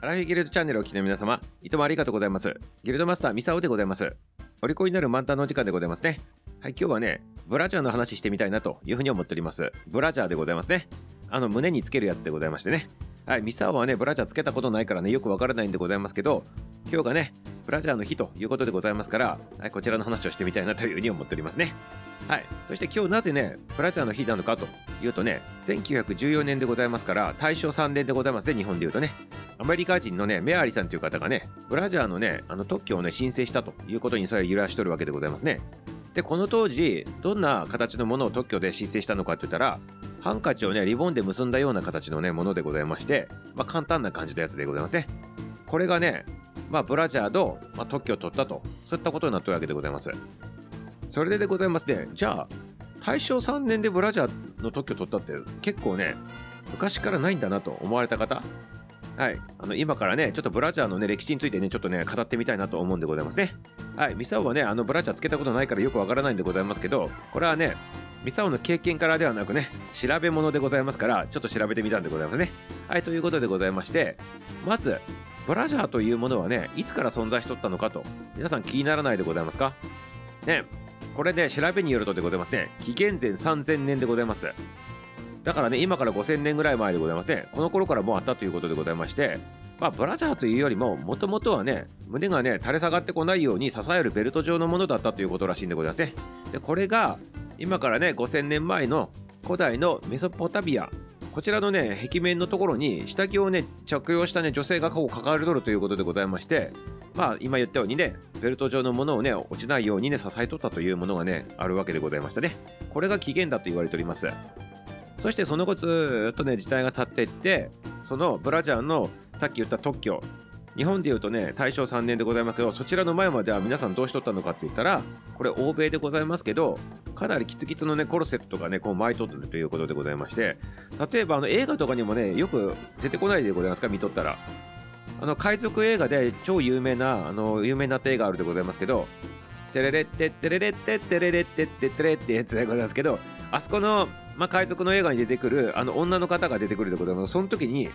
アラフィギルドチャンネルをお聞きの皆様、いつもありがとうございます。ギルドマスターミサオでございます。お利口になる満タンのお時間でございますね。はい、今日はね、ブラジャーの話してみたいなというふうに思っております。ブラジャーでございますね。あの、胸につけるやつでございましてね。はい、ミサオはね、ブラジャーつけたことないからね、よくわからないんでございますけど、今日がね、ブラジャーの日ということでございますから、はい、こちらの話をしてみたいなというふうに思っておりますね。はい、そして今日なぜね、ブラジャーの日なのかというとね、1914年でございますから、大正3年でございますね、日本でいうとね。アメリカ人のね、メアリさんという方がね、ブラジャーのね、あの特許をね、申請したということにそれを揺らしとるわけでございますね。で、この当時、どんな形のものを特許で申請したのかって言ったら、ハンカチをね、リボンで結んだような形のね、ものでございまして、まあ、簡単な感じのやつでございますね。これがね、まあ、ブラジャーの、まあ、特許を取ったと、そういったことになってるわけでございます。それででございますね、じゃあ、大正3年でブラジャーの特許を取ったって結構ね、昔からないんだなと思われた方、はい、あの今からね、ちょっとブラジャーの、ね、歴史についてね、ちょっとね、語ってみたいなと思うんでございますね。はい、ミサオはね、あのブラジャーつけたことないからよくわからないんでございますけど、これはね、ミサオの経験からではなくね、調べ物でございますから、ちょっと調べてみたんでございますね。はい、ということでございまして、まず、ブラジャーというものはね、いつから存在しとったのかと、皆さん気にならないでございますか？ね、これね、調べによるとでございますね、紀元前3000年でございます。だからね、今から5000年ぐらい前でございますね、この頃からもうあったということでございまして、まあ、ブラジャーというよりも、もともとはね、胸がね、垂れ下がってこないように支えるベルト状のものだったということらしいんでございますね。で、これが、今からね、5000年前の古代のメソポタビア、こちらのね、壁面のところに下着をね、着用したね、女性がこう抱えるとるということでございまして、まあ、今言ったようにね、ベルト状のものをね、落ちないようにね、支えとったというものがね、あるわけでございましたね。これが起源だと言われております。そしてその後ずっとね時代が経っていってそのブラジャーのさっき言った特許日本でいうとね大正3年でございますけどそちらの前までは皆さんどうしとったのかって言ったらこれ欧米でございますけどかなりキツキツのねコルセットがねこう巻いとってるということでございまして例えばあの映画とかにもねよく出てこないでございますか見とったら。あの海賊映画で超有名なあの有名になった映画あるでございますけどテレレッテテレレッテテレレッテテテレッテってやつでございますけどあそこの、まあ、海賊の映画に出てくるあの女の方が出てくるでございますその時に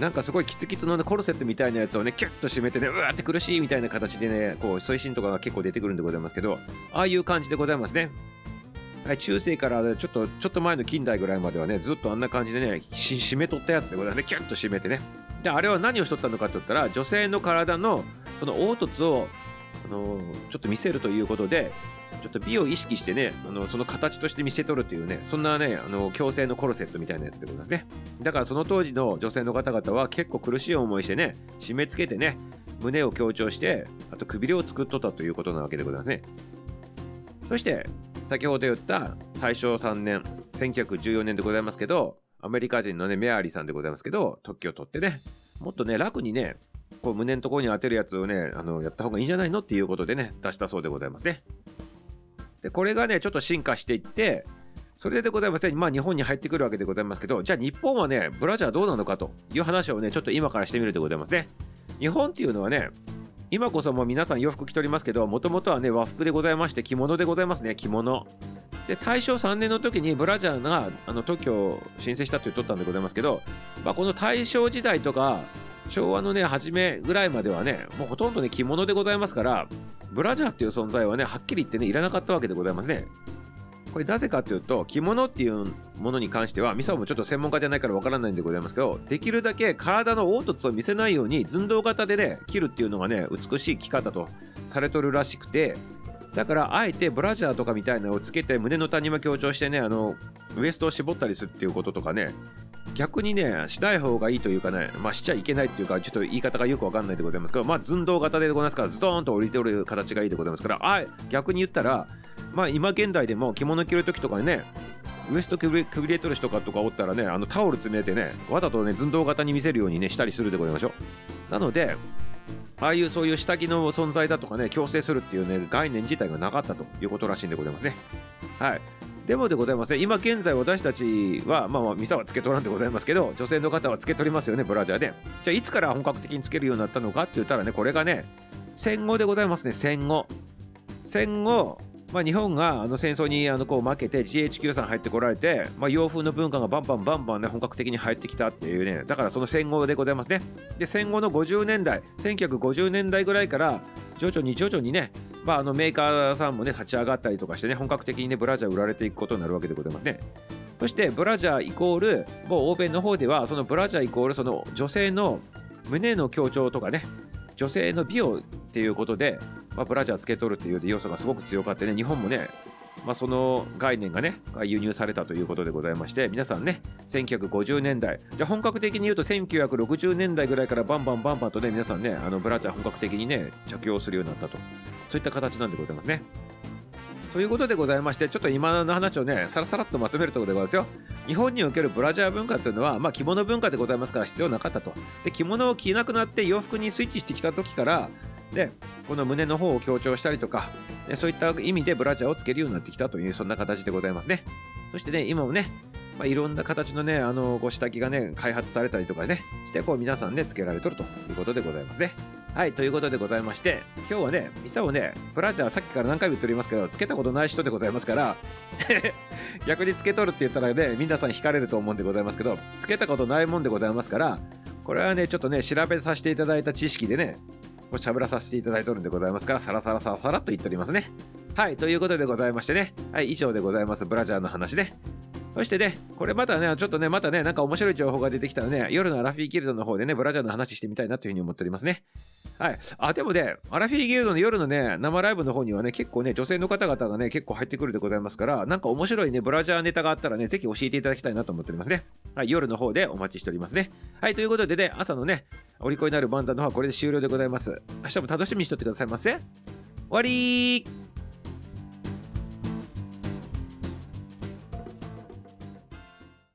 なんかすごいキツキツの、ね、コルセットみたいなやつをねキュッと締めてねうわーって苦しいみたいな形でねこうそういうシーンとかが結構出てくるんでございますけどああいう感じでございますね。はい、中世からちょっとちょっと前の近代ぐらいまではねずっとあんな感じでね締めとったやつでございますね。キュッと締めてね。であれは何をしとったのかって言ったら女性の体のその凹凸をあのちょっと見せるということでちょっと美を意識してねあのその形として見せとるというねそんなねあの強制のコルセットみたいなやつでございますねだからその当時の女性の方々は結構苦しい思いしてね締め付けてね胸を強調してあとくびれを作っとったということなわけでございますね。そして先ほど言った大正3年1914年でございますけどアメリカ人のねメアリーさんでございますけど特許を取ってねもっとね楽にねこう胸のところに当てるやつをねあのやった方がいいんじゃないのっていうことでね出したそうでございますね。でこれがねちょっと進化していってそれでございますね、まあ、日本に入ってくるわけでございますけどじゃあ日本はねブラジャーどうなのかという話をねちょっと今からしてみるでございますね。日本っていうのはね今こそもう皆さん洋服着ておりますけどもともとはね和服でございまして着物でございますね着物。で大正3年の時にブラジャーがあの特許を申請したと言っとったんでございますけど、まあ、この大正時代とか昭和のね初めぐらいまではねもうほとんどね着物でございますからブラジャーっていう存在はねはっきり言ってねいらなかったわけでございますね。これなぜかというと着物っていうものに関してはミサもちょっと専門家じゃないからわからないんでございますけどできるだけ体の凹凸を見せないように寸胴型でね着るっていうのがね美しい着方とされとるらしくてだからあえてブラジャーとかみたいなのをつけて胸の谷間強調してねあのウエストを絞ったりするっていうこととかね逆にねしない方がいいというかねまあしちゃいけないっていうかちょっと言い方がよくわかんないでございますけどまあ寸胴型でございますからズドーンと降りておる形がいいでございますからあ逆に言ったらまあ今現代でも着物着る時とかねウエストくびくびれとる人かとかおったらねあのタオル詰めてねわざとね寸胴型に見せるようにねしたりするでございましょう。なのでああいうそういう下着の存在だとかね強制するっていうね概念自体がなかったということらしいんでございますね。はい。でもでございますね。今現在私たちはまあまあミサはつけとらんでございますけど女性の方はつけとりますよねブラジャーで。じゃあいつから本格的につけるようになったのかって言ったらねこれがね戦後でございますね戦後。戦後まあ、日本があの戦争にあのこう負けて GHQ さん入ってこられて、まあ、洋風の文化がバンバンバンバンね本格的に入ってきたっていうね。だからその戦後でございますね。で戦後の50年代1950年代ぐらいから徐々に徐々にね、まあ、あのメーカーさんもね立ち上がったりとかしてね本格的にねブラジャー売られていくことになるわけでございますね。そしてブラジャーイコールもう欧米の方ではそのブラジャーイコールその女性の胸の強調とかね女性の美をっていうことで、まあ、ブラジャーつけとるっていう要素がすごく強かってね日本もねまあ、その概念がね輸入されたということでございまして皆さんね1950年代じゃあ本格的に言うと1960年代ぐらいからバンバンバンバンとね皆さんねあのブラジャー本格的にね着用するようになったと。そういった形なんでございますね。ということでございましてちょっと今の話をねさらさらっとまとめるところでございますよ。日本におけるブラジャー文化っていうのは、まあ、着物文化でございますから必要なかったと。で着物を着なくなって洋服にスイッチしてきた時からでこの胸の方を強調したりとかでそういった意味でブラジャーをつけるようになってきたというそんな形でございますねそしてね今もねまあ、いろんな形のね、あの、ご下着がね、開発されたりとかね、して、こう皆さんね、つけられとるということでございますね。はい、ということでございまして、今日はね、ミサをね、ブラジャーさっきから何回も言っておりますけど、つけたことない人でございますから、逆につけとるって言ったらね、皆さん惹かれると思うんでございますけど、つけたことないもんでございますから、これはね、ちょっとね、調べさせていただいた知識でね、喋らさせていただいておるんでございますから、さらさらさらさらと言っておりますね。はい、ということでございましてね、はい、以上でございます、ブラジャーの話ね。そしてね、これまたね、ちょっとね、またね、なんか面白い情報が出てきたらね、夜のアラフィーギルドの方でね、ブラジャーの話してみたいなというふうに思っておりますね。はい。あ、でもね、アラフィーギルドの夜のね、生ライブの方にはね、結構ね、女性の方々がね、結構入ってくるでございますから、なんか面白いね、ブラジャーネタがあったらね、ぜひ教えていただきたいなと思っておりますね。はい、夜の方でお待ちしておりますね。はい、ということでね、朝のね、お利口になるバンダの方はこれで終了でございます。明日も楽しみにしておいてくださいませ。終わり